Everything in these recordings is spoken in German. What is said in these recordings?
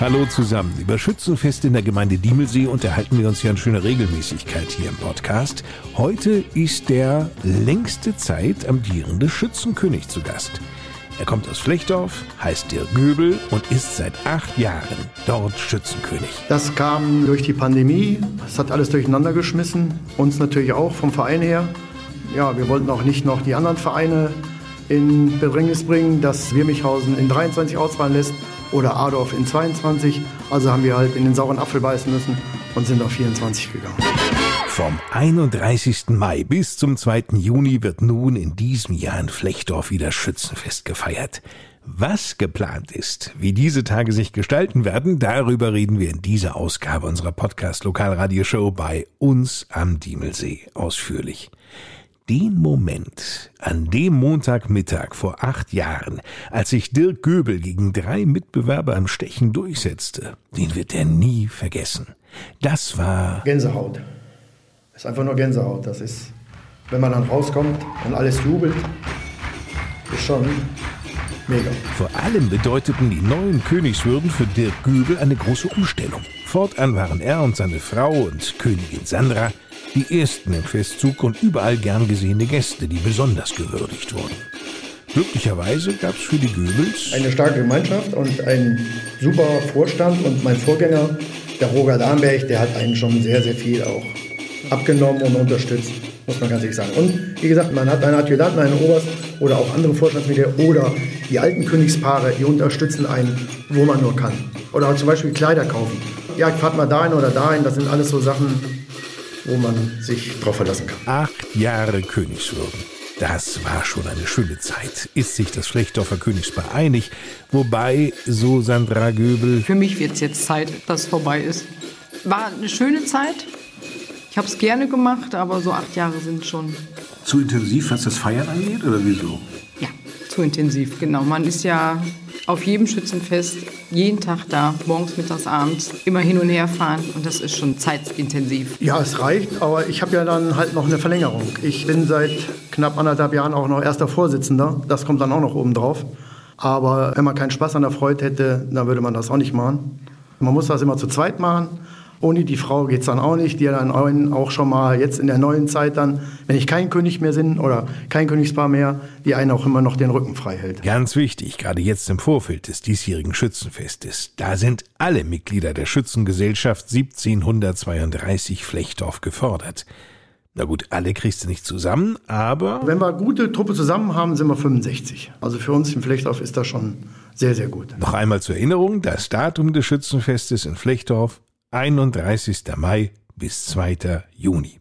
Hallo zusammen. Über Schützenfest in der Gemeinde Diemelsee unterhalten wir uns ja in schöner Regelmäßigkeit hier im Podcast. Heute ist der längste Zeit amtierende Schützenkönig zu Gast. Er kommt aus Flechdorf, heißt Dirk Göbel und ist seit acht Jahren dort Schützenkönig. Das kam durch die Pandemie. Es hat alles durcheinander geschmissen. Uns natürlich auch vom Verein her. Ja, wir wollten auch nicht noch die anderen Vereine in Bedrängnis bringen, dass Wirmichhausen in 23 ausfallen lässt oder Adorf in 22. Also haben wir halt in den sauren Apfel beißen müssen und sind auf 24 gegangen. Vom 31. Mai bis zum 2. Juni wird nun in diesem Jahr in Flechdorf wieder Schützenfest gefeiert. Was geplant ist, wie diese Tage sich gestalten werden, darüber reden wir in dieser Ausgabe unserer Podcast Lokalradioshow bei uns am Diemelsee ausführlich den Moment, an dem Montagmittag vor acht Jahren, als sich Dirk Göbel gegen drei Mitbewerber im Stechen durchsetzte, den wird er nie vergessen. Das war Gänsehaut. Das ist einfach nur Gänsehaut. Das ist, wenn man dann rauskommt und alles jubelt, ist schon mega. Vor allem bedeuteten die neuen Königswürden für Dirk Göbel eine große Umstellung. Fortan waren er und seine Frau und Königin Sandra die ersten im Festzug und überall gern gesehene Gäste, die besonders gewürdigt wurden. Glücklicherweise gab es für die Goebbels eine starke Gemeinschaft und einen super Vorstand und mein Vorgänger, der Roger Darmberg, der hat einen schon sehr, sehr viel auch abgenommen und unterstützt, muss man ganz ehrlich sagen. Und wie gesagt, man hat einen Adjutanten, einen Oberst oder auch andere Vorstandsmitglieder oder die alten Königspaare, die unterstützen einen, wo man nur kann. Oder zum Beispiel Kleider kaufen. Ja, fahrt mal dahin oder dahin, das sind alles so Sachen, wo man sich drauf verlassen kann. Acht Jahre Königswürden. Das war schon eine schöne Zeit. Ist sich das Flechdorfer Königspaar einig? Wobei, so Sandra Göbel. Für mich wird es jetzt Zeit, dass es vorbei ist. War eine schöne Zeit. Ich habe es gerne gemacht, aber so acht Jahre sind schon. Zu intensiv, was das Feiern angeht, oder wieso? Ja, zu intensiv, genau. Man ist ja auf jedem Schützenfest jeden Tag da, morgens, mittags, abends, immer hin und her fahren und das ist schon zeitintensiv. Ja, es reicht, aber ich habe ja dann halt noch eine Verlängerung. Ich bin seit knapp anderthalb Jahren auch noch erster Vorsitzender, das kommt dann auch noch oben drauf. Aber wenn man keinen Spaß an der Freude hätte, dann würde man das auch nicht machen. Man muss das immer zu zweit machen ohne die Frau geht es dann auch nicht, die dann auch schon mal jetzt in der neuen Zeit dann, wenn ich kein König mehr bin oder kein Königspaar mehr, die einen auch immer noch den Rücken frei hält. Ganz wichtig, gerade jetzt im Vorfeld des diesjährigen Schützenfestes. Da sind alle Mitglieder der Schützengesellschaft 1732 Flechtdorf gefordert. Na gut, alle kriegst du nicht zusammen, aber. Wenn wir gute Truppe zusammen haben, sind wir 65. Also für uns im Flechtdorf ist das schon sehr, sehr gut. Noch einmal zur Erinnerung, das Datum des Schützenfestes in Flechtdorf 31. Mai bis 2. Juni.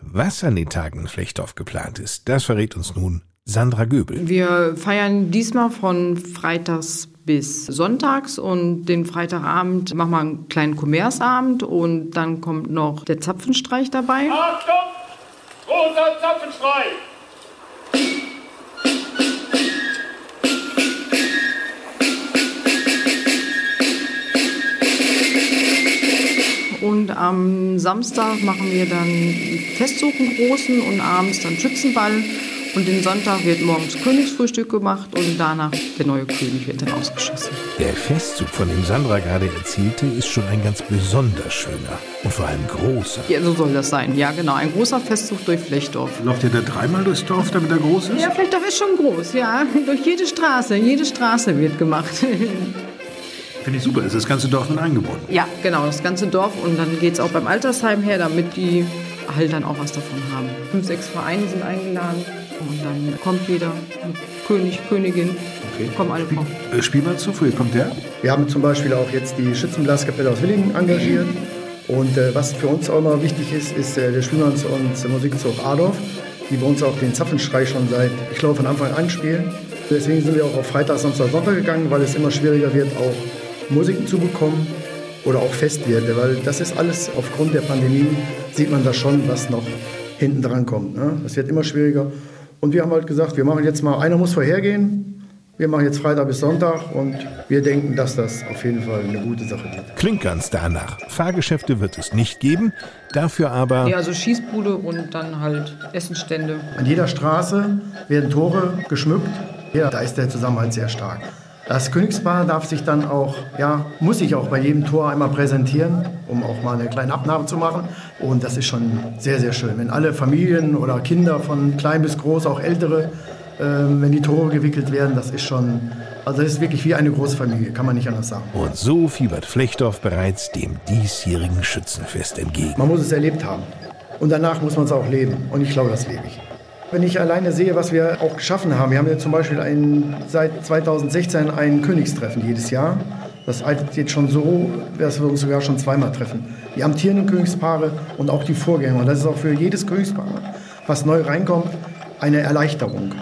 Was an den Tagen in Flechtdorf geplant ist, das verrät uns nun Sandra Göbel. Wir feiern diesmal von Freitags bis Sonntags und den Freitagabend machen wir einen kleinen Kommersabend und dann kommt noch der Zapfenstreich dabei. Achtung! Großer Zapfenstreich! Am Samstag machen wir dann Festzug einen großen und abends dann Schützenball. Und den Sonntag wird morgens Königsfrühstück gemacht und danach der neue König wird dann ausgeschossen. Der Festzug, von dem Sandra gerade erzählte, ist schon ein ganz besonders schöner und vor allem großer. Ja, so soll das sein. Ja, genau. Ein großer Festzug durch Flechdorf. Läuft ihr da dreimal durchs Dorf, damit er groß ist? Ja, Flechdorf ist schon groß, ja. Durch jede Straße. Jede Straße wird gemacht. Finde ich super. Ist das ganze Dorf mit eingebunden? Ja, genau, das ganze Dorf. Und dann geht es auch beim Altersheim her, damit die halt dann auch was davon haben. Fünf, sechs Vereine sind eingeladen. Und dann kommt jeder König, Königin. Okay. Kommen alle vor. Äh, Spielmannszug, woher kommt der? Wir haben zum Beispiel auch jetzt die Schützenblaskapelle aus Willingen engagiert. Und äh, was für uns auch immer wichtig ist, ist äh, der Spielmanns- und Musikzug Adorf, die bei uns auch den Zapfenstreich schon seit, ich glaube, von Anfang an spielen. Deswegen sind wir auch auf Freitag, Samstag, Sonntag gegangen, weil es immer schwieriger wird, auch Musiken zu bekommen oder auch Festwerte, weil das ist alles aufgrund der Pandemie, sieht man da schon, was noch hinten dran kommt. Ne? Das wird immer schwieriger. Und wir haben halt gesagt, wir machen jetzt mal, einer muss vorhergehen, wir machen jetzt Freitag bis Sonntag und wir denken, dass das auf jeden Fall eine gute Sache wird. Klingt ganz danach. Fahrgeschäfte wird es nicht geben, dafür aber. Ja, also Schießbude und dann halt Essenstände. An jeder Straße werden Tore geschmückt. Ja, da ist der Zusammenhalt sehr stark. Das Königspaar darf sich dann auch, ja, muss sich auch bei jedem Tor einmal präsentieren, um auch mal eine kleine Abnahme zu machen. Und das ist schon sehr, sehr schön. Wenn alle Familien oder Kinder von klein bis groß, auch ältere, äh, wenn die Tore gewickelt werden, das ist schon, also das ist wirklich wie eine große Familie, kann man nicht anders sagen. Und so fiebert Flechtdorf bereits dem diesjährigen Schützenfest entgegen. Man muss es erlebt haben. Und danach muss man es auch leben. Und ich glaube, das lebe ich. Wenn ich alleine sehe, was wir auch geschaffen haben, wir haben ja zum Beispiel ein, seit 2016 ein Königstreffen jedes Jahr. Das altert jetzt schon so, dass wir uns sogar schon zweimal treffen. Die amtierenden Königspaare und auch die Vorgänger. Und das ist auch für jedes Königspaar, was neu reinkommt, eine Erleichterung.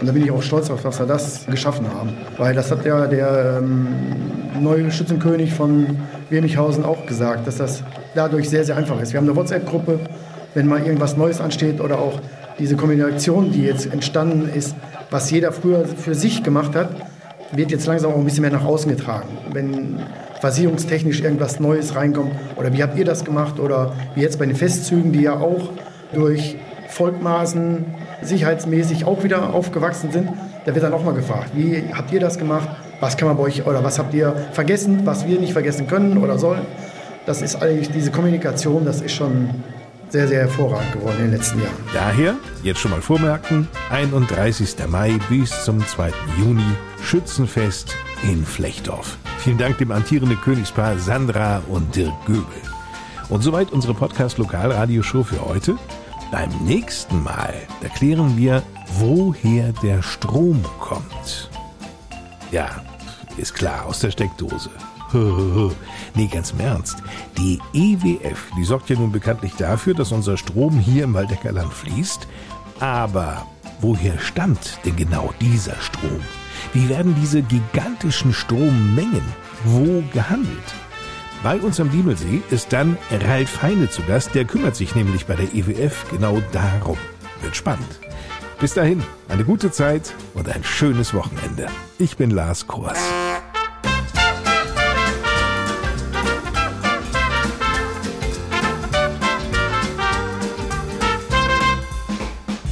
Und da bin ich auch stolz auf, dass wir das geschaffen haben. Weil das hat ja der ähm, neue Schützenkönig von Wemichhausen auch gesagt, dass das dadurch sehr, sehr einfach ist. Wir haben eine WhatsApp-Gruppe, wenn mal irgendwas Neues ansteht oder auch diese Kombination, die jetzt entstanden ist, was jeder früher für sich gemacht hat, wird jetzt langsam auch ein bisschen mehr nach außen getragen. Wenn versicherungstechnisch irgendwas Neues reinkommt oder wie habt ihr das gemacht oder wie jetzt bei den Festzügen, die ja auch durch Volkmaßen sicherheitsmäßig auch wieder aufgewachsen sind, da wird dann auch mal gefragt, wie habt ihr das gemacht? Was kann man bei euch oder was habt ihr vergessen, was wir nicht vergessen können oder sollen? Das ist eigentlich diese Kommunikation, das ist schon sehr, sehr hervorragend geworden in den letzten Jahren. Daher, jetzt schon mal vormerken, 31. Mai bis zum 2. Juni, Schützenfest in Flechtdorf. Vielen Dank dem amtierenden Königspaar Sandra und Dirk Göbel. Und soweit unsere Podcast-Lokalradioshow für heute. Beim nächsten Mal erklären wir, woher der Strom kommt. Ja, ist klar, aus der Steckdose. nee, ganz im Ernst. Die EWF, die sorgt ja nun bekanntlich dafür, dass unser Strom hier im Waldeckerland fließt. Aber woher stammt denn genau dieser Strom? Wie werden diese gigantischen Strommengen wo gehandelt? Bei uns am Diemelsee ist dann Ralf Heine zu Gast, der kümmert sich nämlich bei der EWF genau darum. Wird spannend. Bis dahin, eine gute Zeit und ein schönes Wochenende. Ich bin Lars Kors.